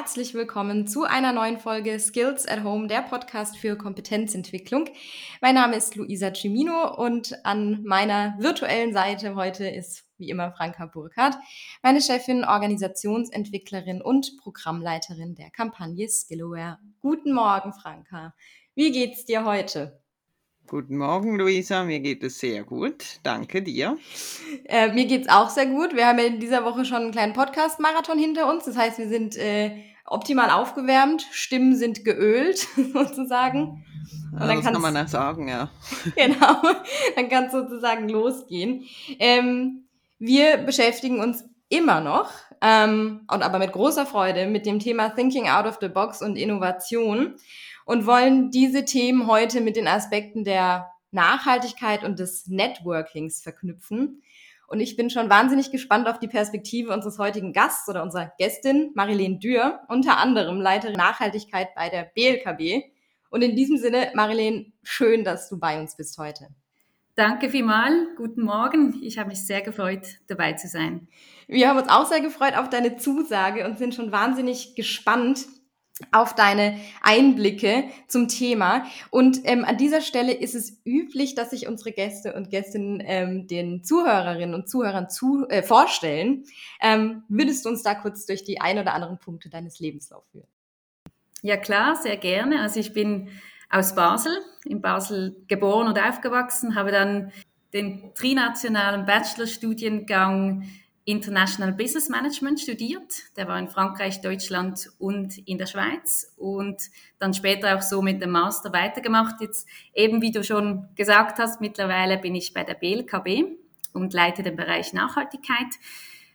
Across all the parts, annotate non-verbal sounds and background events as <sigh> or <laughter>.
Herzlich willkommen zu einer neuen Folge Skills at Home, der Podcast für Kompetenzentwicklung. Mein Name ist Luisa Cimino und an meiner virtuellen Seite heute ist wie immer Franka Burkhardt, meine Chefin, Organisationsentwicklerin und Programmleiterin der Kampagne Skillaware. Guten Morgen, Franka. Wie geht's dir heute? Guten Morgen, Luisa. Mir geht es sehr gut. Danke dir. Äh, mir geht es auch sehr gut. Wir haben ja in dieser Woche schon einen kleinen Podcast-Marathon hinter uns. Das heißt, wir sind äh, optimal aufgewärmt, Stimmen sind geölt, <laughs> sozusagen. Und ja, das kann man auch sagen, ja. <laughs> genau, dann kann es sozusagen losgehen. Ähm, wir beschäftigen uns immer noch, ähm, und aber mit großer Freude, mit dem Thema Thinking Out of the Box und Innovation und wollen diese Themen heute mit den Aspekten der Nachhaltigkeit und des Networkings verknüpfen. Und ich bin schon wahnsinnig gespannt auf die Perspektive unseres heutigen Gasts oder unserer Gästin, Marilene Dürr, unter anderem Leiterin Nachhaltigkeit bei der BLKB. Und in diesem Sinne, Marilene, schön, dass du bei uns bist heute. Danke vielmals. Guten Morgen. Ich habe mich sehr gefreut, dabei zu sein. Wir haben uns auch sehr gefreut auf deine Zusage und sind schon wahnsinnig gespannt, auf deine Einblicke zum Thema. Und ähm, an dieser Stelle ist es üblich, dass sich unsere Gäste und Gästinnen ähm, den Zuhörerinnen und Zuhörern zu, äh, vorstellen. Ähm, würdest du uns da kurz durch die ein oder anderen Punkte deines Lebenslaufs führen? Ja klar, sehr gerne. Also ich bin aus Basel, in Basel geboren und aufgewachsen, habe dann den trinationalen Bachelorstudiengang International Business Management studiert. Der war in Frankreich, Deutschland und in der Schweiz und dann später auch so mit dem Master weitergemacht. Jetzt eben, wie du schon gesagt hast, mittlerweile bin ich bei der BLKB und leite den Bereich Nachhaltigkeit.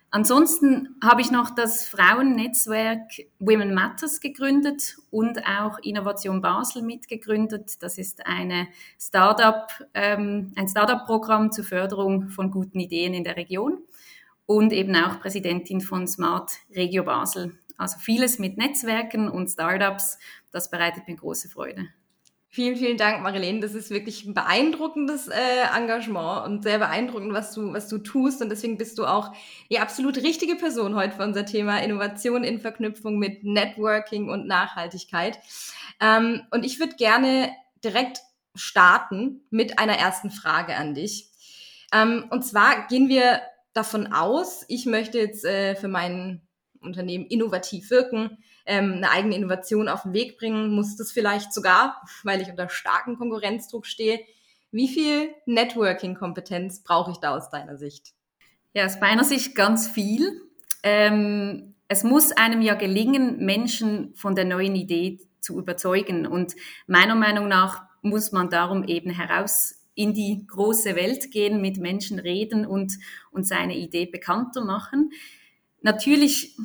Ansonsten habe ich noch das Frauennetzwerk Women Matters gegründet und auch Innovation Basel mitgegründet. Das ist eine Startup, ähm, ein Startup-Programm zur Förderung von guten Ideen in der Region und eben auch Präsidentin von Smart Regio Basel. Also vieles mit Netzwerken und Startups, das bereitet mir große Freude. Vielen, vielen Dank, Marilene. Das ist wirklich ein beeindruckendes äh, Engagement und sehr beeindruckend, was du, was du tust. Und deswegen bist du auch die absolut richtige Person heute für unser Thema Innovation in Verknüpfung mit Networking und Nachhaltigkeit. Ähm, und ich würde gerne direkt starten mit einer ersten Frage an dich. Ähm, und zwar gehen wir davon aus, ich möchte jetzt äh, für mein Unternehmen innovativ wirken, ähm, eine eigene Innovation auf den Weg bringen, muss das vielleicht sogar, <laughs> weil ich unter starkem Konkurrenzdruck stehe. Wie viel Networking-Kompetenz brauche ich da aus deiner Sicht? Ja, aus meiner Sicht ganz viel. Ähm, es muss einem ja gelingen, Menschen von der neuen Idee zu überzeugen. Und meiner Meinung nach muss man darum eben heraus in die große Welt gehen, mit Menschen reden und, und seine Idee bekannter machen. Natürlich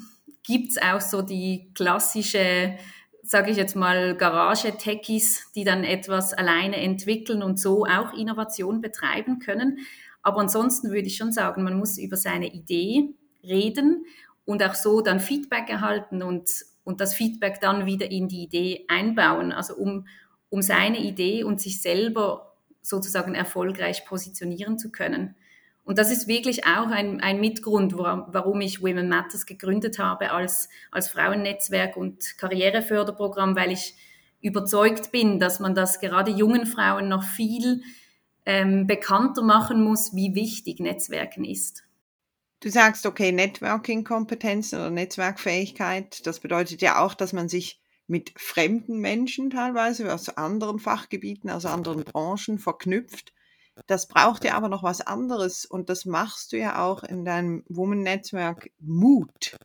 gibt's auch so die klassische, sage ich jetzt mal, Garage-Techies, die dann etwas alleine entwickeln und so auch Innovation betreiben können. Aber ansonsten würde ich schon sagen, man muss über seine Idee reden und auch so dann Feedback erhalten und, und das Feedback dann wieder in die Idee einbauen. Also um, um seine Idee und sich selber sozusagen erfolgreich positionieren zu können. Und das ist wirklich auch ein, ein Mitgrund, warum ich Women Matters gegründet habe als, als Frauennetzwerk und Karriereförderprogramm, weil ich überzeugt bin, dass man das gerade jungen Frauen noch viel ähm, bekannter machen muss, wie wichtig Netzwerken ist. Du sagst, okay, Networking-Kompetenz oder Netzwerkfähigkeit, das bedeutet ja auch, dass man sich mit fremden Menschen teilweise aus anderen Fachgebieten, aus anderen Branchen verknüpft. Das braucht ja aber noch was anderes und das machst du ja auch in deinem Woman-Netzwerk Mut.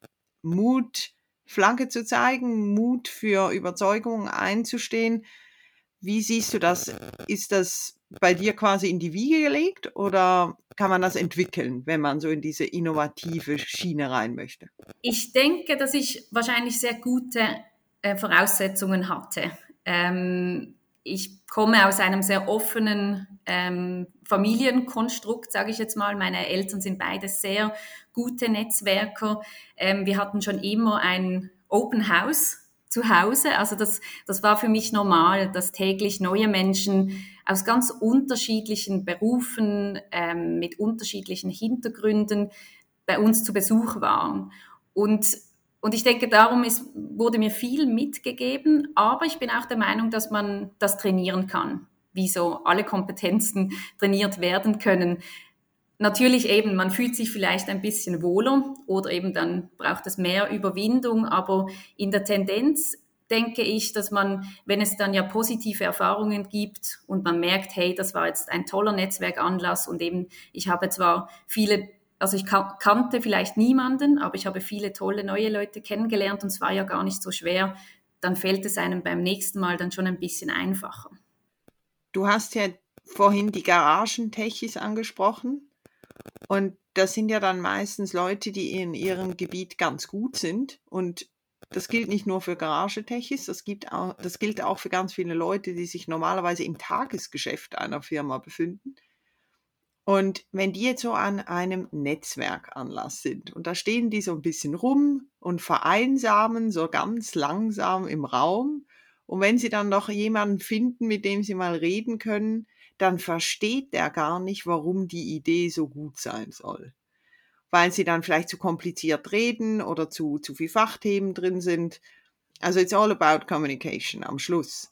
Mut, Flagge zu zeigen, Mut für Überzeugungen einzustehen. Wie siehst du das? Ist das bei dir quasi in die Wiege gelegt oder kann man das entwickeln, wenn man so in diese innovative Schiene rein möchte? Ich denke, dass ich wahrscheinlich sehr gute äh, Voraussetzungen hatte. Ähm, ich komme aus einem sehr offenen ähm, Familienkonstrukt, sage ich jetzt mal. Meine Eltern sind beide sehr gute Netzwerker. Ähm, wir hatten schon immer ein Open House zu Hause. Also das, das war für mich normal, dass täglich neue Menschen aus ganz unterschiedlichen Berufen, ähm, mit unterschiedlichen Hintergründen bei uns zu Besuch waren. Und und ich denke, darum ist, wurde mir viel mitgegeben, aber ich bin auch der Meinung, dass man das trainieren kann, wie so alle Kompetenzen trainiert werden können. Natürlich eben, man fühlt sich vielleicht ein bisschen wohler oder eben dann braucht es mehr Überwindung, aber in der Tendenz denke ich, dass man, wenn es dann ja positive Erfahrungen gibt und man merkt, hey, das war jetzt ein toller Netzwerkanlass und eben, ich habe zwar viele also ich kannte vielleicht niemanden, aber ich habe viele tolle neue Leute kennengelernt und es war ja gar nicht so schwer. Dann fällt es einem beim nächsten Mal dann schon ein bisschen einfacher. Du hast ja vorhin die Garagentechis angesprochen und das sind ja dann meistens Leute, die in ihrem Gebiet ganz gut sind und das gilt nicht nur für Garagetechis, das, das gilt auch für ganz viele Leute, die sich normalerweise im Tagesgeschäft einer Firma befinden und wenn die jetzt so an einem Netzwerkanlass sind und da stehen die so ein bisschen rum und vereinsamen so ganz langsam im Raum und wenn sie dann noch jemanden finden, mit dem sie mal reden können, dann versteht der gar nicht, warum die Idee so gut sein soll. Weil sie dann vielleicht zu kompliziert reden oder zu, zu viel Fachthemen drin sind. Also it's all about communication am Schluss.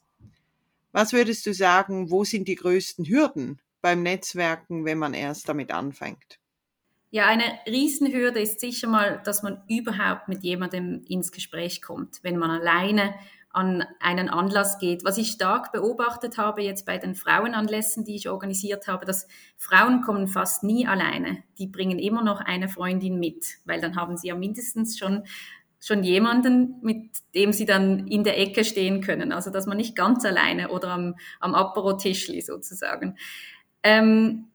Was würdest du sagen, wo sind die größten Hürden beim Netzwerken, wenn man erst damit anfängt? Ja, eine Riesenhürde ist sicher mal, dass man überhaupt mit jemandem ins Gespräch kommt, wenn man alleine an einen Anlass geht. Was ich stark beobachtet habe jetzt bei den Frauenanlässen, die ich organisiert habe, dass Frauen kommen fast nie alleine. Die bringen immer noch eine Freundin mit, weil dann haben sie ja mindestens schon schon jemanden, mit dem sie dann in der Ecke stehen können. Also dass man nicht ganz alleine oder am, am Apero-Tischli sozusagen. Ähm,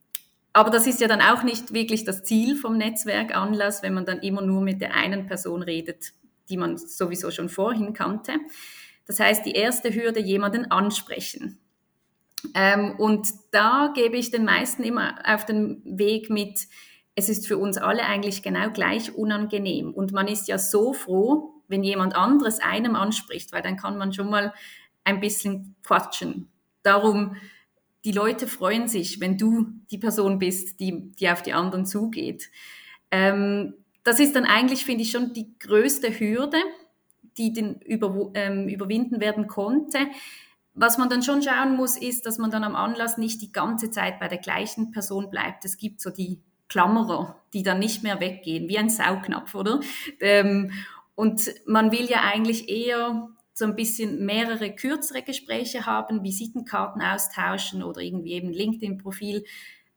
aber das ist ja dann auch nicht wirklich das Ziel vom Netzwerkanlass, wenn man dann immer nur mit der einen Person redet, die man sowieso schon vorhin kannte. Das heißt, die erste Hürde, jemanden ansprechen. Ähm, und da gebe ich den meisten immer auf den Weg mit, es ist für uns alle eigentlich genau gleich unangenehm. Und man ist ja so froh, wenn jemand anderes einem anspricht, weil dann kann man schon mal ein bisschen quatschen. Darum die Leute freuen sich, wenn du die Person bist, die, die auf die anderen zugeht. Ähm, das ist dann eigentlich, finde ich, schon die größte Hürde, die den über, ähm, überwinden werden konnte. Was man dann schon schauen muss, ist, dass man dann am Anlass nicht die ganze Zeit bei der gleichen Person bleibt. Es gibt so die Klammerer, die dann nicht mehr weggehen, wie ein Saugnapf, oder? Ähm, und man will ja eigentlich eher so ein bisschen mehrere kürzere Gespräche haben, Visitenkarten austauschen oder irgendwie eben LinkedIn-Profil,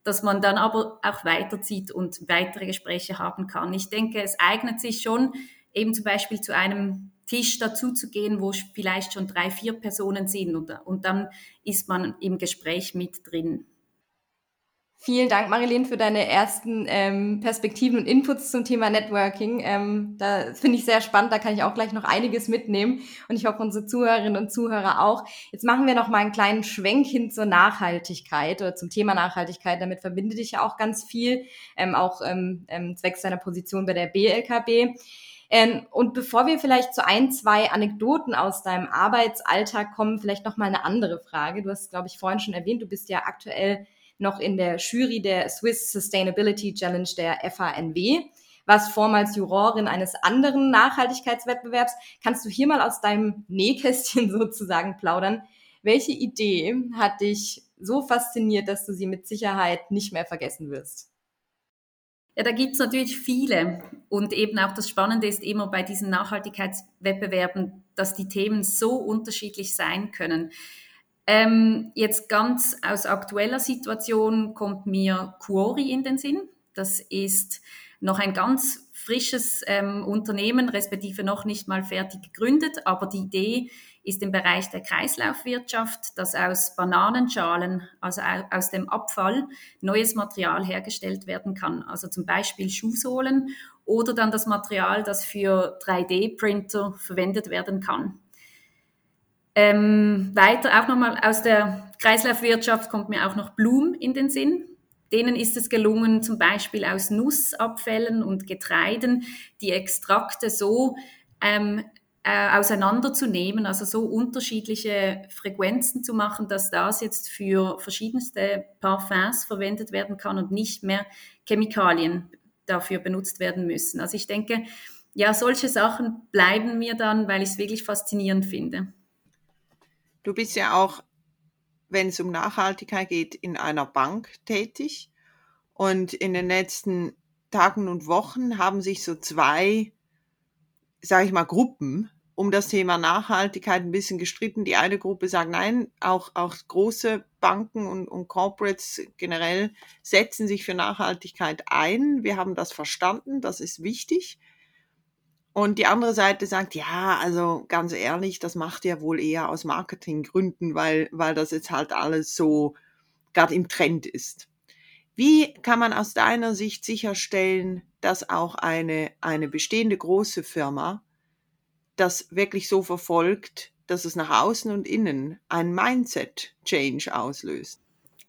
dass man dann aber auch weiterzieht und weitere Gespräche haben kann. Ich denke, es eignet sich schon, eben zum Beispiel zu einem Tisch dazu zu gehen, wo vielleicht schon drei, vier Personen sind und, und dann ist man im Gespräch mit drin. Vielen Dank, Marilene, für deine ersten ähm, Perspektiven und Inputs zum Thema Networking. Ähm, da finde ich sehr spannend, da kann ich auch gleich noch einiges mitnehmen und ich hoffe, unsere Zuhörerinnen und Zuhörer auch. Jetzt machen wir noch mal einen kleinen Schwenk hin zur Nachhaltigkeit oder zum Thema Nachhaltigkeit. Damit verbindet dich ja auch ganz viel, ähm, auch ähm, ähm, zwecks deiner Position bei der BLKB. Ähm, und bevor wir vielleicht zu ein, zwei Anekdoten aus deinem Arbeitsalltag kommen, vielleicht noch mal eine andere Frage. Du hast, glaube ich, vorhin schon erwähnt, du bist ja aktuell noch in der Jury der Swiss Sustainability Challenge der FANW was vormals Jurorin eines anderen Nachhaltigkeitswettbewerbs. Kannst du hier mal aus deinem Nähkästchen <laughs> sozusagen plaudern? Welche Idee hat dich so fasziniert, dass du sie mit Sicherheit nicht mehr vergessen wirst? Ja, da gibt's natürlich viele. Und eben auch das Spannende ist immer bei diesen Nachhaltigkeitswettbewerben, dass die Themen so unterschiedlich sein können. Ähm, jetzt ganz aus aktueller Situation kommt mir Quori in den Sinn. Das ist noch ein ganz frisches ähm, Unternehmen, respektive noch nicht mal fertig gegründet, aber die Idee ist im Bereich der Kreislaufwirtschaft, dass aus Bananenschalen, also aus dem Abfall, neues Material hergestellt werden kann. Also zum Beispiel Schuhsohlen oder dann das Material, das für 3D-Printer verwendet werden kann. Ähm, weiter auch nochmal aus der Kreislaufwirtschaft kommt mir auch noch Blum in den Sinn. Denen ist es gelungen, zum Beispiel aus Nussabfällen und Getreiden die Extrakte so ähm, äh, auseinanderzunehmen, also so unterschiedliche Frequenzen zu machen, dass das jetzt für verschiedenste Parfums verwendet werden kann und nicht mehr Chemikalien dafür benutzt werden müssen. Also ich denke, ja, solche Sachen bleiben mir dann, weil ich es wirklich faszinierend finde. Du bist ja auch, wenn es um Nachhaltigkeit geht, in einer Bank tätig. Und in den letzten Tagen und Wochen haben sich so zwei, sage ich mal, Gruppen um das Thema Nachhaltigkeit ein bisschen gestritten. Die eine Gruppe sagt, nein, auch, auch große Banken und, und Corporates generell setzen sich für Nachhaltigkeit ein. Wir haben das verstanden, das ist wichtig. Und die andere Seite sagt, ja, also ganz ehrlich, das macht ja wohl eher aus Marketinggründen, weil, weil das jetzt halt alles so gerade im Trend ist. Wie kann man aus deiner Sicht sicherstellen, dass auch eine, eine bestehende große Firma das wirklich so verfolgt, dass es nach außen und innen ein Mindset-Change auslöst.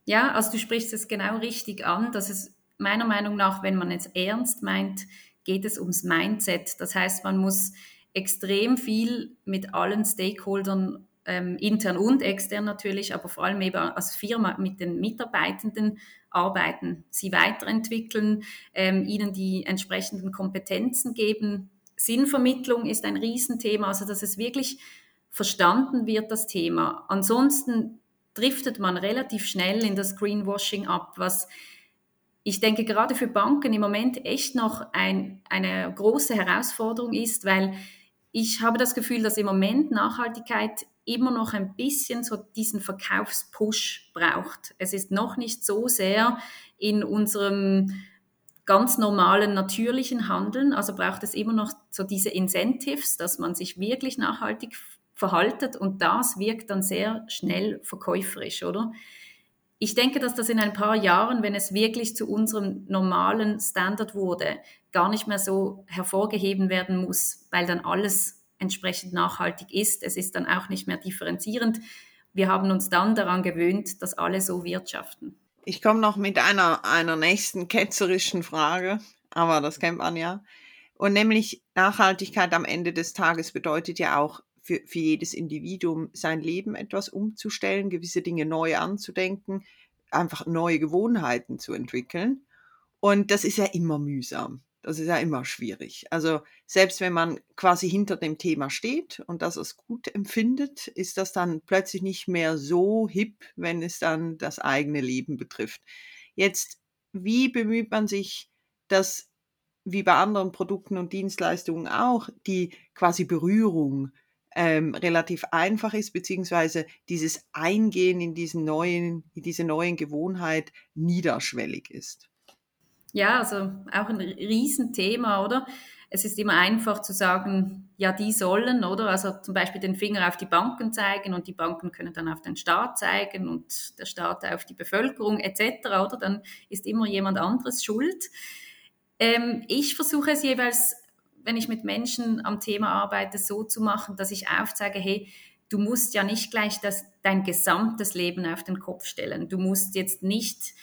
Ja, also du sprichst es genau richtig an, dass es meiner Meinung nach, wenn man es ernst meint, geht es ums Mindset. Das heißt, man muss extrem viel mit allen Stakeholdern, ähm, intern und extern natürlich, aber vor allem eben als Firma mit den Mitarbeitenden arbeiten, sie weiterentwickeln, ähm, ihnen die entsprechenden Kompetenzen geben, Sinnvermittlung ist ein Riesenthema, also dass es wirklich verstanden wird, das Thema. Ansonsten driftet man relativ schnell in das Greenwashing ab, was ich denke gerade für Banken im Moment echt noch ein, eine große Herausforderung ist, weil ich habe das Gefühl, dass im Moment Nachhaltigkeit immer noch ein bisschen so diesen Verkaufspush braucht. Es ist noch nicht so sehr in unserem ganz normalen, natürlichen Handeln. Also braucht es immer noch so diese Incentives, dass man sich wirklich nachhaltig verhaltet und das wirkt dann sehr schnell verkäuferisch, oder? Ich denke, dass das in ein paar Jahren, wenn es wirklich zu unserem normalen Standard wurde, gar nicht mehr so hervorgeheben werden muss, weil dann alles entsprechend nachhaltig ist. Es ist dann auch nicht mehr differenzierend. Wir haben uns dann daran gewöhnt, dass alle so wirtschaften. Ich komme noch mit einer, einer nächsten ketzerischen Frage, aber das kennt man ja. Und nämlich Nachhaltigkeit am Ende des Tages bedeutet ja auch für, für jedes Individuum sein Leben etwas umzustellen, gewisse Dinge neu anzudenken, einfach neue Gewohnheiten zu entwickeln. Und das ist ja immer mühsam. Das ist ja immer schwierig. Also selbst wenn man quasi hinter dem Thema steht und das als gut empfindet, ist das dann plötzlich nicht mehr so hip, wenn es dann das eigene Leben betrifft. Jetzt, wie bemüht man sich, dass wie bei anderen Produkten und Dienstleistungen auch die quasi Berührung ähm, relativ einfach ist, beziehungsweise dieses Eingehen in diesen neuen, in diese neuen Gewohnheit niederschwellig ist. Ja, also auch ein Riesenthema, oder? Es ist immer einfach zu sagen, ja, die sollen, oder? Also zum Beispiel den Finger auf die Banken zeigen und die Banken können dann auf den Staat zeigen und der Staat auf die Bevölkerung etc., oder? Dann ist immer jemand anderes schuld. Ähm, ich versuche es jeweils, wenn ich mit Menschen am Thema arbeite, so zu machen, dass ich aufzeige, hey, du musst ja nicht gleich das, dein gesamtes Leben auf den Kopf stellen. Du musst jetzt nicht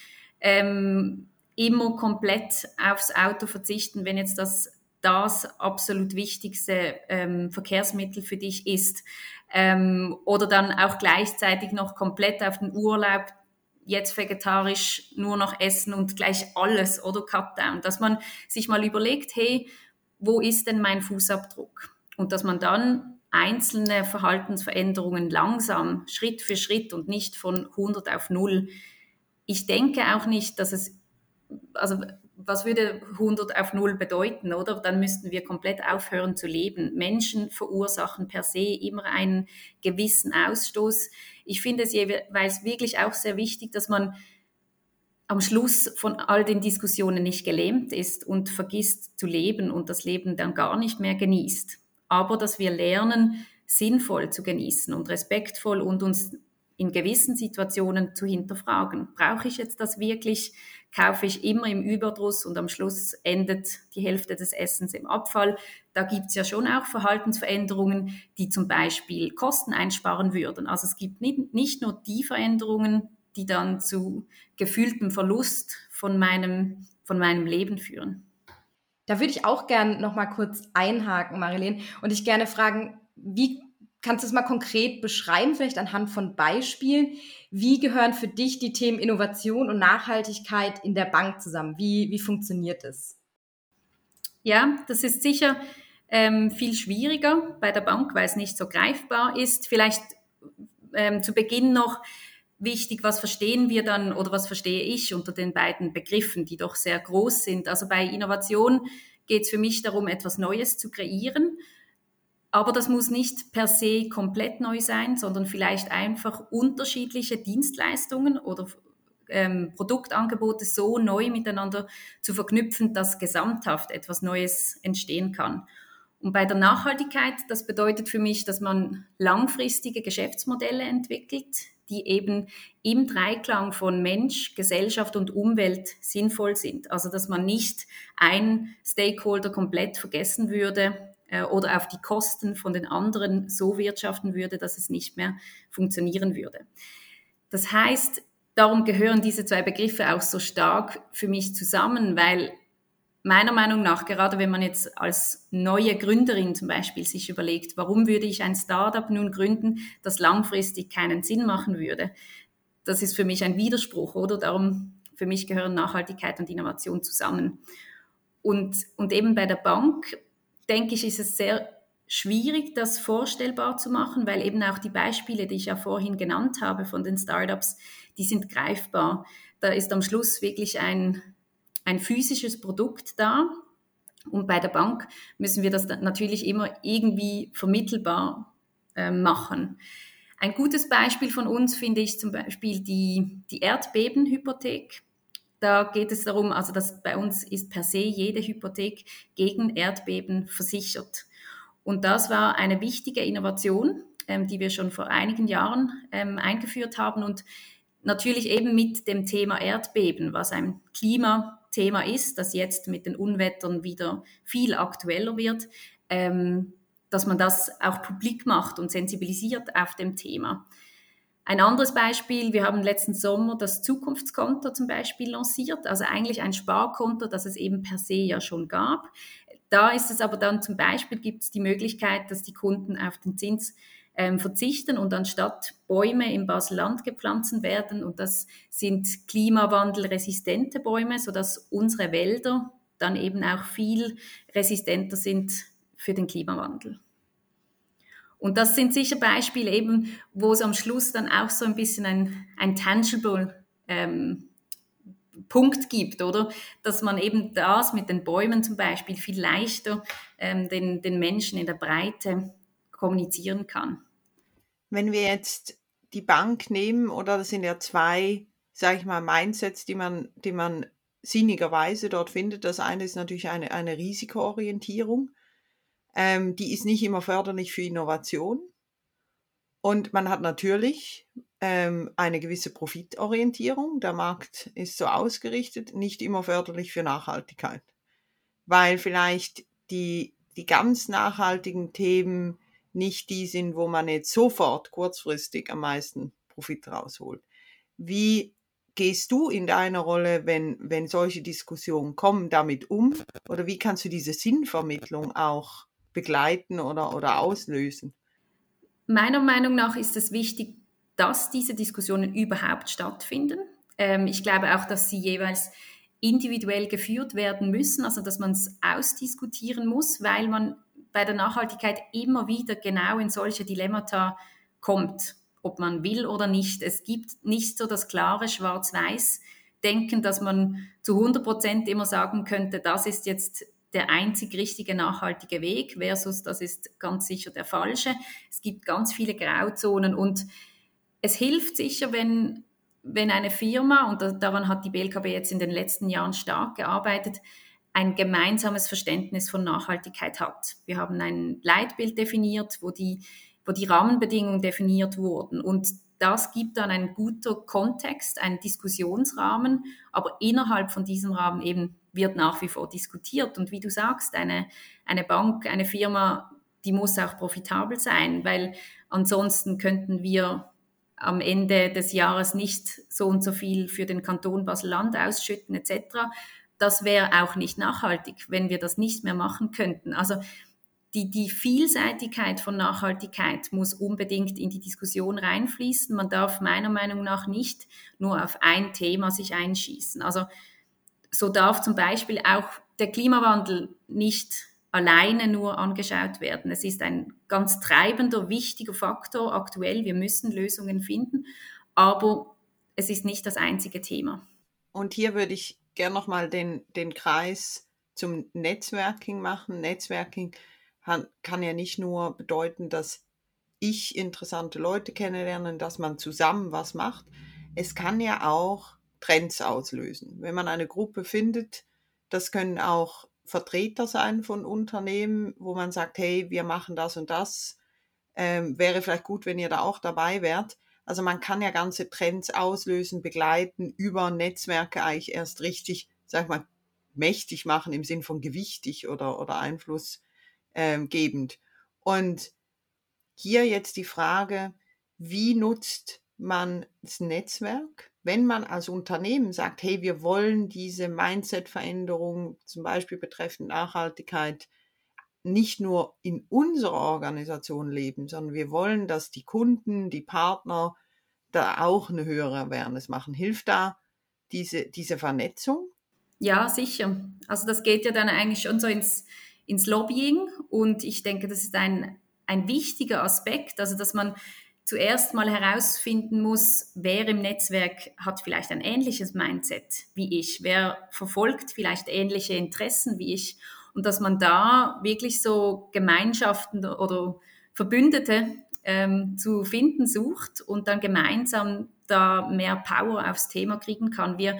ähm, immer komplett aufs Auto verzichten, wenn jetzt das das absolut wichtigste ähm, Verkehrsmittel für dich ist. Ähm, oder dann auch gleichzeitig noch komplett auf den Urlaub, jetzt vegetarisch nur noch essen und gleich alles oder Cutdown. Dass man sich mal überlegt, hey, wo ist denn mein Fußabdruck? Und dass man dann einzelne Verhaltensveränderungen langsam, Schritt für Schritt und nicht von 100 auf 0. Ich denke auch nicht, dass es also was würde 100 auf 0 bedeuten, oder? Dann müssten wir komplett aufhören zu leben. Menschen verursachen per se immer einen gewissen Ausstoß. Ich finde es jeweils wirklich auch sehr wichtig, dass man am Schluss von all den Diskussionen nicht gelähmt ist und vergisst zu leben und das Leben dann gar nicht mehr genießt. Aber dass wir lernen, sinnvoll zu genießen und respektvoll und uns in gewissen Situationen zu hinterfragen. Brauche ich jetzt das wirklich? Kaufe ich immer im Überdruss und am Schluss endet die Hälfte des Essens im Abfall? Da gibt es ja schon auch Verhaltensveränderungen, die zum Beispiel Kosten einsparen würden. Also es gibt nicht, nicht nur die Veränderungen, die dann zu gefühltem Verlust von meinem, von meinem Leben führen. Da würde ich auch gerne noch mal kurz einhaken, Marilene, und dich gerne fragen, wie Kannst du es mal konkret beschreiben, vielleicht anhand von Beispielen? Wie gehören für dich die Themen Innovation und Nachhaltigkeit in der Bank zusammen? Wie, wie funktioniert es? Ja, das ist sicher ähm, viel schwieriger bei der Bank, weil es nicht so greifbar ist. Vielleicht ähm, zu Beginn noch wichtig, was verstehen wir dann oder was verstehe ich unter den beiden Begriffen, die doch sehr groß sind. Also bei Innovation geht es für mich darum, etwas Neues zu kreieren. Aber das muss nicht per se komplett neu sein, sondern vielleicht einfach unterschiedliche Dienstleistungen oder ähm, Produktangebote so neu miteinander zu verknüpfen, dass gesamthaft etwas Neues entstehen kann. Und bei der Nachhaltigkeit, das bedeutet für mich, dass man langfristige Geschäftsmodelle entwickelt, die eben im Dreiklang von Mensch, Gesellschaft und Umwelt sinnvoll sind. Also dass man nicht ein Stakeholder komplett vergessen würde äh, oder auf die Kosten von den anderen so wirtschaften würde, dass es nicht mehr funktionieren würde. Das heißt, darum gehören diese zwei Begriffe auch so stark für mich zusammen, weil meiner Meinung nach, gerade wenn man jetzt als neue Gründerin zum Beispiel sich überlegt, warum würde ich ein Startup nun gründen, das langfristig keinen Sinn machen würde, das ist für mich ein Widerspruch, oder? Darum, für mich gehören Nachhaltigkeit und Innovation zusammen. Und, und eben bei der Bank, denke ich, ist es sehr schwierig, das vorstellbar zu machen, weil eben auch die Beispiele, die ich ja vorhin genannt habe von den Startups, die sind greifbar. Da ist am Schluss wirklich ein, ein physisches Produkt da. Und bei der Bank müssen wir das natürlich immer irgendwie vermittelbar äh, machen. Ein gutes Beispiel von uns finde ich zum Beispiel die, die Erdbebenhypothek. Da geht es darum, also dass bei uns ist per se jede Hypothek gegen Erdbeben versichert. Und das war eine wichtige Innovation, ähm, die wir schon vor einigen Jahren ähm, eingeführt haben und natürlich eben mit dem Thema Erdbeben, was ein Klima Thema ist, das jetzt mit den Unwettern wieder viel aktueller wird, ähm, dass man das auch publik macht und sensibilisiert auf dem Thema. Ein anderes Beispiel, wir haben letzten Sommer das Zukunftskonto zum Beispiel lanciert, also eigentlich ein Sparkonto, das es eben per se ja schon gab. Da ist es aber dann zum Beispiel, gibt es die Möglichkeit, dass die Kunden auf den Zins ähm, verzichten und anstatt Bäume im Baselland gepflanzt werden. Und das sind klimawandelresistente Bäume, sodass unsere Wälder dann eben auch viel resistenter sind für den Klimawandel. Und das sind sicher Beispiele eben, wo es am Schluss dann auch so ein bisschen ein, ein tangible ähm, Punkt gibt, oder? Dass man eben das mit den Bäumen zum Beispiel viel leichter ähm, den, den Menschen in der Breite kommunizieren kann. Wenn wir jetzt die Bank nehmen, oder das sind ja zwei, sage ich mal, Mindsets, die man, die man sinnigerweise dort findet. Das eine ist natürlich eine, eine Risikoorientierung. Ähm, die ist nicht immer förderlich für Innovation. Und man hat natürlich ähm, eine gewisse Profitorientierung. Der Markt ist so ausgerichtet, nicht immer förderlich für Nachhaltigkeit. Weil vielleicht die, die ganz nachhaltigen Themen nicht die sind, wo man jetzt sofort kurzfristig am meisten Profit rausholt. Wie gehst du in deiner Rolle, wenn, wenn solche Diskussionen kommen, damit um? Oder wie kannst du diese Sinnvermittlung auch begleiten oder, oder auslösen? Meiner Meinung nach ist es wichtig, dass diese Diskussionen überhaupt stattfinden. Ähm, ich glaube auch, dass sie jeweils individuell geführt werden müssen, also dass man es ausdiskutieren muss, weil man bei der Nachhaltigkeit immer wieder genau in solche Dilemmata kommt, ob man will oder nicht. Es gibt nicht so das klare Schwarz-Weiß-Denken, dass man zu 100 Prozent immer sagen könnte, das ist jetzt der einzig richtige nachhaltige Weg versus das ist ganz sicher der falsche. Es gibt ganz viele Grauzonen und es hilft sicher, wenn, wenn eine Firma, und daran hat die BLKB jetzt in den letzten Jahren stark gearbeitet, ein gemeinsames Verständnis von Nachhaltigkeit hat. Wir haben ein Leitbild definiert, wo die, wo die Rahmenbedingungen definiert wurden. Und das gibt dann einen guter Kontext, einen Diskussionsrahmen, aber innerhalb von diesem Rahmen eben wird nach wie vor diskutiert. Und wie du sagst, eine, eine Bank, eine Firma, die muss auch profitabel sein, weil ansonsten könnten wir am Ende des Jahres nicht so und so viel für den Kanton Basel-Land ausschütten etc das wäre auch nicht nachhaltig, wenn wir das nicht mehr machen könnten. Also die, die Vielseitigkeit von Nachhaltigkeit muss unbedingt in die Diskussion reinfließen. Man darf meiner Meinung nach nicht nur auf ein Thema sich einschießen. Also so darf zum Beispiel auch der Klimawandel nicht alleine nur angeschaut werden. Es ist ein ganz treibender, wichtiger Faktor aktuell. Wir müssen Lösungen finden, aber es ist nicht das einzige Thema. Und hier würde ich gerne nochmal den, den Kreis zum Netzwerking machen. Netzwerking kann ja nicht nur bedeuten, dass ich interessante Leute kennenlerne, dass man zusammen was macht. Es kann ja auch Trends auslösen. Wenn man eine Gruppe findet, das können auch Vertreter sein von Unternehmen, wo man sagt, hey, wir machen das und das. Ähm, wäre vielleicht gut, wenn ihr da auch dabei wärt. Also man kann ja ganze Trends auslösen, begleiten, über Netzwerke eigentlich erst richtig, sag ich mal, mächtig machen im Sinn von gewichtig oder, oder einflussgebend. Ähm, und hier jetzt die Frage, wie nutzt man das Netzwerk, wenn man als Unternehmen sagt, hey, wir wollen diese Mindset-Veränderung zum Beispiel betreffend Nachhaltigkeit nicht nur in unserer Organisation leben, sondern wir wollen, dass die Kunden, die Partner da auch eine höhere Awareness machen. Hilft da diese, diese Vernetzung? Ja, sicher. Also das geht ja dann eigentlich schon so ins, ins Lobbying und ich denke, das ist ein, ein wichtiger Aspekt, also dass man zuerst mal herausfinden muss, wer im Netzwerk hat vielleicht ein ähnliches Mindset wie ich, wer verfolgt vielleicht ähnliche Interessen wie ich und dass man da wirklich so Gemeinschaften oder Verbündete ähm, zu finden sucht und dann gemeinsam da mehr Power aufs Thema kriegen kann. Wir,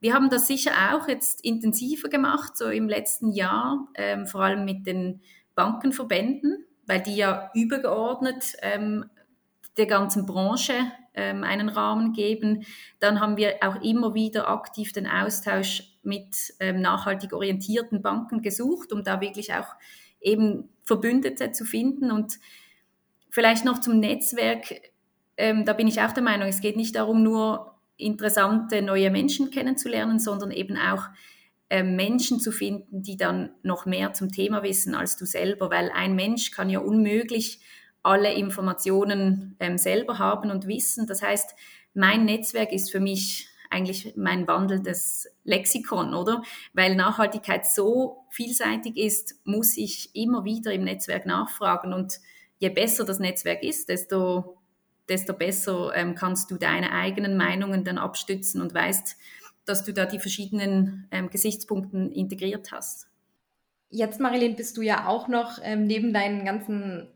wir haben das sicher auch jetzt intensiver gemacht, so im letzten Jahr, ähm, vor allem mit den Bankenverbänden, weil die ja übergeordnet ähm, der ganzen Branche ähm, einen Rahmen geben. Dann haben wir auch immer wieder aktiv den Austausch mit ähm, nachhaltig orientierten Banken gesucht, um da wirklich auch eben Verbündete zu finden. Und vielleicht noch zum Netzwerk. Ähm, da bin ich auch der Meinung, es geht nicht darum, nur interessante neue Menschen kennenzulernen, sondern eben auch ähm, Menschen zu finden, die dann noch mehr zum Thema wissen als du selber, weil ein Mensch kann ja unmöglich alle Informationen ähm, selber haben und wissen. Das heißt, mein Netzwerk ist für mich eigentlich mein wandelndes Lexikon, oder? Weil Nachhaltigkeit so vielseitig ist, muss ich immer wieder im Netzwerk nachfragen. Und je besser das Netzwerk ist, desto, desto besser ähm, kannst du deine eigenen Meinungen dann abstützen und weißt, dass du da die verschiedenen ähm, Gesichtspunkte integriert hast. Jetzt, Marilyn, bist du ja auch noch ähm, neben deinen ganzen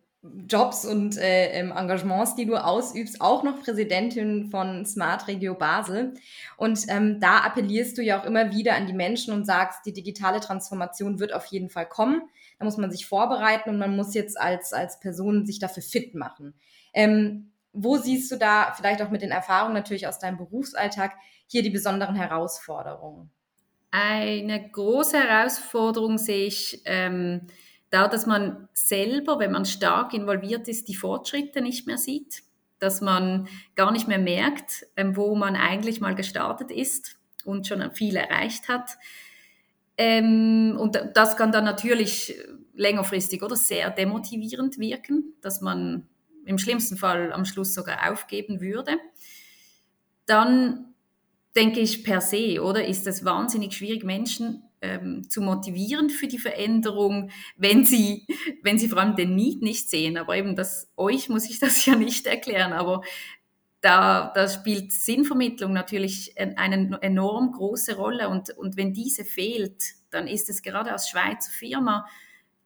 Jobs und äh, Engagements, die du ausübst, auch noch Präsidentin von Smart Regio Basel. Und ähm, da appellierst du ja auch immer wieder an die Menschen und sagst, die digitale Transformation wird auf jeden Fall kommen. Da muss man sich vorbereiten und man muss jetzt als, als Person sich dafür fit machen. Ähm, wo siehst du da vielleicht auch mit den Erfahrungen natürlich aus deinem Berufsalltag hier die besonderen Herausforderungen? Eine große Herausforderung sehe ich ähm, da, dass man selber, wenn man stark involviert ist, die Fortschritte nicht mehr sieht, dass man gar nicht mehr merkt, ähm, wo man eigentlich mal gestartet ist und schon viel erreicht hat. Ähm, und das kann dann natürlich längerfristig oder sehr demotivierend wirken, dass man im schlimmsten Fall am Schluss sogar aufgeben würde. Dann denke ich per se, oder ist es wahnsinnig schwierig, Menschen ähm, zu motivieren für die Veränderung, wenn sie, wenn sie vor allem den Need nicht sehen. Aber eben das, euch muss ich das <laughs> ja nicht erklären, aber da, da spielt Sinnvermittlung natürlich eine enorm große Rolle und, und wenn diese fehlt, dann ist es gerade als Schweizer Firma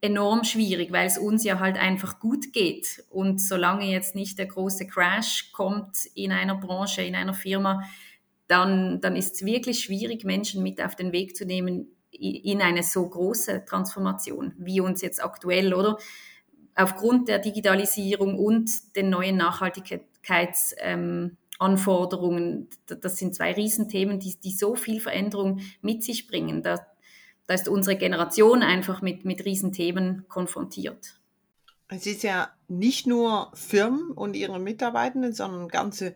enorm schwierig, weil es uns ja halt einfach gut geht. Und solange jetzt nicht der große Crash kommt in einer Branche, in einer Firma, dann, dann ist es wirklich schwierig, Menschen mit auf den Weg zu nehmen, in eine so große Transformation wie uns jetzt aktuell, oder? Aufgrund der Digitalisierung und den neuen Nachhaltigkeitsanforderungen, ähm, das sind zwei Riesenthemen, die, die so viel Veränderung mit sich bringen. Da, da ist unsere Generation einfach mit, mit Riesenthemen konfrontiert. Es ist ja nicht nur Firmen und ihre Mitarbeitenden, sondern ganze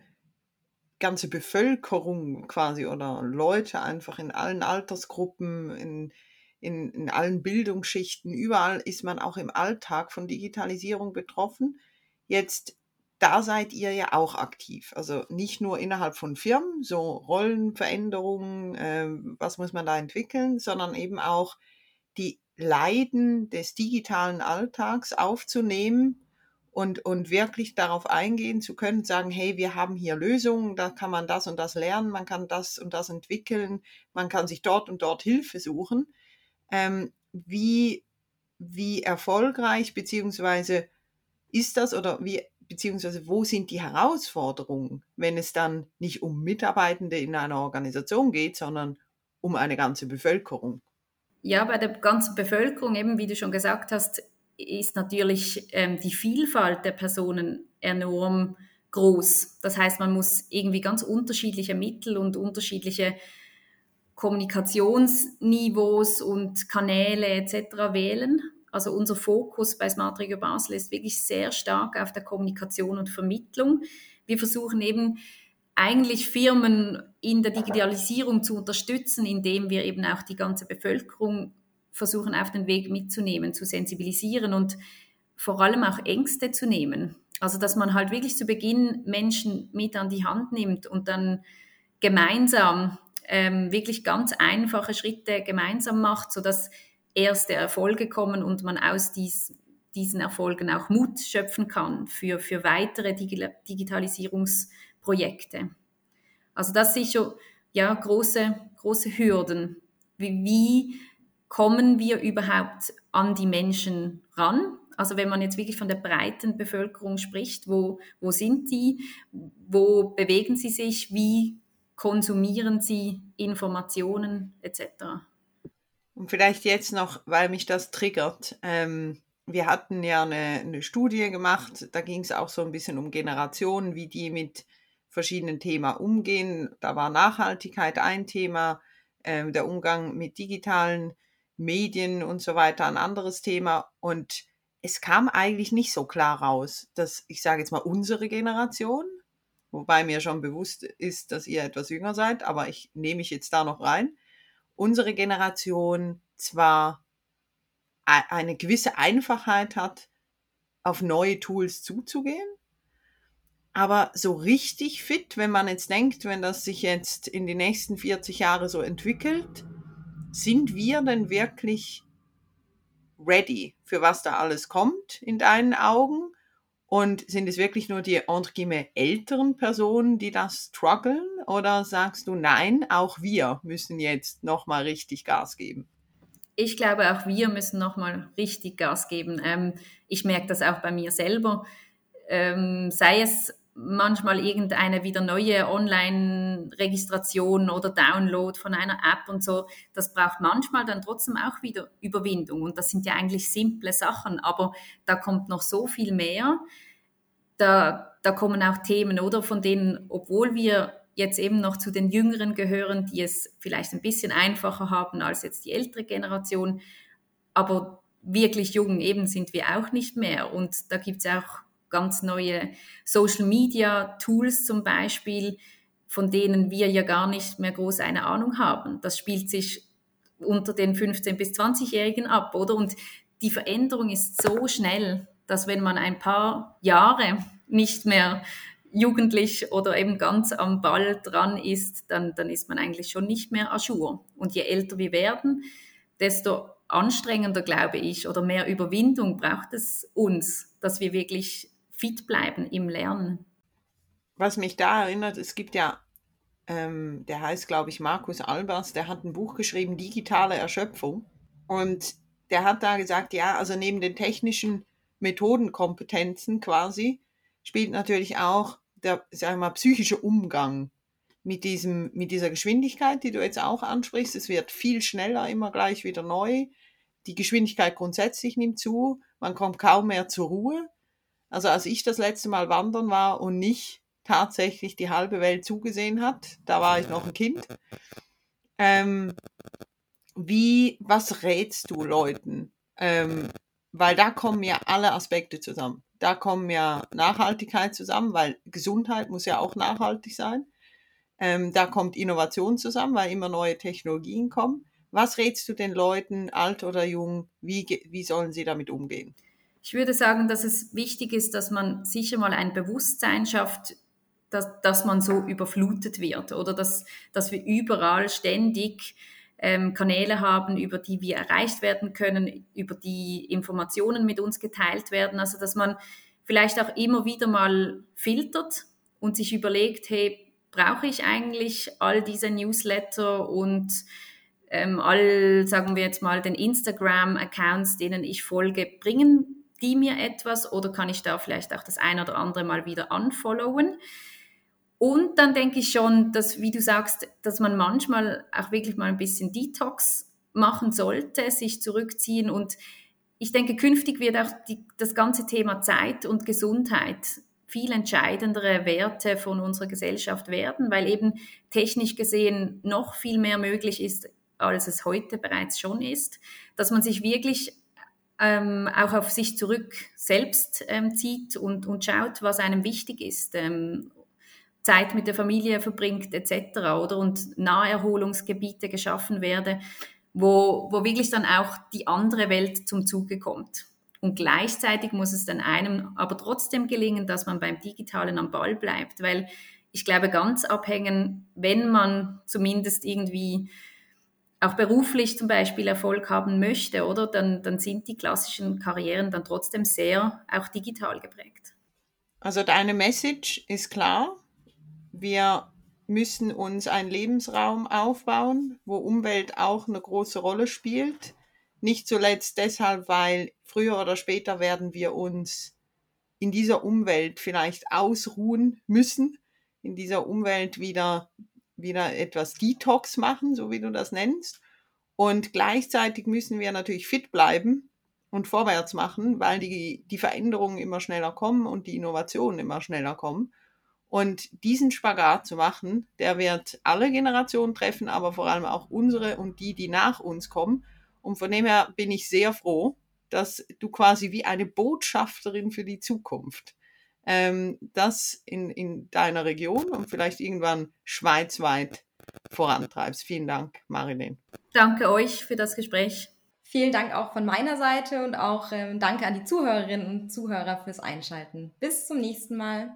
ganze Bevölkerung quasi oder Leute einfach in allen Altersgruppen, in, in, in allen Bildungsschichten, überall ist man auch im Alltag von Digitalisierung betroffen. Jetzt, da seid ihr ja auch aktiv. Also nicht nur innerhalb von Firmen, so Rollenveränderungen, äh, was muss man da entwickeln, sondern eben auch die Leiden des digitalen Alltags aufzunehmen und, und wirklich darauf eingehen zu können, sagen, hey, wir haben hier Lösungen, da kann man das und das lernen, man kann das und das entwickeln, man kann sich dort und dort Hilfe suchen. Ähm, wie, wie erfolgreich beziehungsweise ist das oder wie beziehungsweise wo sind die Herausforderungen, wenn es dann nicht um Mitarbeitende in einer Organisation geht, sondern um eine ganze Bevölkerung? Ja, bei der ganzen Bevölkerung, eben wie du schon gesagt hast, ist natürlich ähm, die Vielfalt der Personen enorm groß. Das heißt, man muss irgendwie ganz unterschiedliche Mittel und unterschiedliche Kommunikationsniveaus und Kanäle etc. wählen. Also unser Fokus bei Smart Regio Basel ist wirklich sehr stark auf der Kommunikation und Vermittlung. Wir versuchen eben eigentlich Firmen in der Digitalisierung zu unterstützen, indem wir eben auch die ganze Bevölkerung versuchen auf den Weg mitzunehmen, zu sensibilisieren und vor allem auch Ängste zu nehmen. Also dass man halt wirklich zu Beginn Menschen mit an die Hand nimmt und dann gemeinsam ähm, wirklich ganz einfache Schritte gemeinsam macht, sodass erste Erfolge kommen und man aus dies, diesen Erfolgen auch Mut schöpfen kann für, für weitere Digitalisierungsprojekte. Also das sind schon ja, große, große Hürden. Wie, wie kommen wir überhaupt an die Menschen ran? Also wenn man jetzt wirklich von der breiten Bevölkerung spricht, wo, wo sind die? Wo bewegen sie sich? Wie konsumieren sie Informationen etc.? Und vielleicht jetzt noch, weil mich das triggert. Ähm, wir hatten ja eine, eine Studie gemacht, da ging es auch so ein bisschen um Generationen, wie die mit verschiedenen Themen umgehen. Da war Nachhaltigkeit ein Thema, ähm, der Umgang mit digitalen Medien und so weiter ein anderes Thema. Und es kam eigentlich nicht so klar raus, dass ich sage jetzt mal unsere Generation, wobei mir schon bewusst ist, dass ihr etwas jünger seid, aber ich nehme mich jetzt da noch rein, unsere Generation zwar eine gewisse Einfachheit hat, auf neue Tools zuzugehen, aber so richtig fit, wenn man jetzt denkt, wenn das sich jetzt in die nächsten 40 Jahre so entwickelt, sind wir denn wirklich ready für was da alles kommt in deinen Augen? Und sind es wirklich nur die entre älteren Personen, die das strugglen? Oder sagst du, nein, auch wir müssen jetzt nochmal richtig Gas geben? Ich glaube, auch wir müssen nochmal richtig Gas geben. Ähm, ich merke das auch bei mir selber. Ähm, sei es manchmal irgendeine wieder neue Online-Registration oder Download von einer App und so. Das braucht manchmal dann trotzdem auch wieder Überwindung. Und das sind ja eigentlich simple Sachen, aber da kommt noch so viel mehr. Da, da kommen auch Themen, oder von denen, obwohl wir jetzt eben noch zu den Jüngeren gehören, die es vielleicht ein bisschen einfacher haben als jetzt die ältere Generation, aber wirklich jung eben sind wir auch nicht mehr. Und da gibt es auch ganz neue Social Media Tools zum Beispiel, von denen wir ja gar nicht mehr groß eine Ahnung haben. Das spielt sich unter den 15- bis 20-Jährigen ab, oder? Und die Veränderung ist so schnell, dass wenn man ein paar Jahre nicht mehr jugendlich oder eben ganz am Ball dran ist, dann, dann ist man eigentlich schon nicht mehr à. Und je älter wir werden, desto anstrengender, glaube ich, oder mehr Überwindung braucht es uns, dass wir wirklich fit bleiben im Lernen. Was mich da erinnert, es gibt ja, ähm, der heißt, glaube ich, Markus Albers, der hat ein Buch geschrieben, Digitale Erschöpfung. Und der hat da gesagt, ja, also neben den technischen Methodenkompetenzen quasi, spielt natürlich auch der, sagen wir mal, psychische Umgang mit, diesem, mit dieser Geschwindigkeit, die du jetzt auch ansprichst. Es wird viel schneller, immer gleich wieder neu. Die Geschwindigkeit grundsätzlich nimmt zu. Man kommt kaum mehr zur Ruhe. Also als ich das letzte Mal wandern war und nicht tatsächlich die halbe Welt zugesehen hat, da war ich noch ein Kind. Ähm, wie, was rätst du Leuten? Ähm, weil da kommen ja alle Aspekte zusammen. Da kommen ja Nachhaltigkeit zusammen, weil Gesundheit muss ja auch nachhaltig sein. Ähm, da kommt Innovation zusammen, weil immer neue Technologien kommen. Was rätst du den Leuten, alt oder jung, wie, wie sollen sie damit umgehen? Ich würde sagen, dass es wichtig ist, dass man sicher mal ein Bewusstsein schafft, dass, dass man so überflutet wird oder dass, dass wir überall ständig ähm, Kanäle haben, über die wir erreicht werden können, über die Informationen mit uns geteilt werden. Also dass man vielleicht auch immer wieder mal filtert und sich überlegt, hey, brauche ich eigentlich all diese Newsletter und ähm, all, sagen wir jetzt mal, den Instagram-Accounts, denen ich folge, bringen die mir etwas oder kann ich da vielleicht auch das ein oder andere mal wieder unfollowen? Und dann denke ich schon, dass, wie du sagst, dass man manchmal auch wirklich mal ein bisschen Detox machen sollte, sich zurückziehen. Und ich denke, künftig wird auch die, das ganze Thema Zeit und Gesundheit viel entscheidendere Werte von unserer Gesellschaft werden, weil eben technisch gesehen noch viel mehr möglich ist, als es heute bereits schon ist, dass man sich wirklich ähm, auch auf sich zurück selbst ähm, zieht und, und schaut, was einem wichtig ist. Ähm, Zeit mit der Familie verbringt etc. oder und Naherholungsgebiete geschaffen werde, wo, wo wirklich dann auch die andere Welt zum Zuge kommt. Und gleichzeitig muss es dann einem aber trotzdem gelingen, dass man beim Digitalen am Ball bleibt, weil ich glaube, ganz abhängen, wenn man zumindest irgendwie auch beruflich zum Beispiel Erfolg haben möchte, oder? Dann, dann sind die klassischen Karrieren dann trotzdem sehr auch digital geprägt. Also deine Message ist klar. Wir müssen uns einen Lebensraum aufbauen, wo Umwelt auch eine große Rolle spielt. Nicht zuletzt deshalb, weil früher oder später werden wir uns in dieser Umwelt vielleicht ausruhen müssen, in dieser Umwelt wieder wieder etwas Detox machen, so wie du das nennst. Und gleichzeitig müssen wir natürlich fit bleiben und vorwärts machen, weil die, die Veränderungen immer schneller kommen und die Innovationen immer schneller kommen. Und diesen Spagat zu machen, der wird alle Generationen treffen, aber vor allem auch unsere und die, die nach uns kommen. Und von dem her bin ich sehr froh, dass du quasi wie eine Botschafterin für die Zukunft ähm, das in, in deiner Region und vielleicht irgendwann schweizweit vorantreibst. Vielen Dank, Marilyn. Danke euch für das Gespräch. Vielen Dank auch von meiner Seite und auch ähm, danke an die Zuhörerinnen und Zuhörer fürs Einschalten. Bis zum nächsten Mal.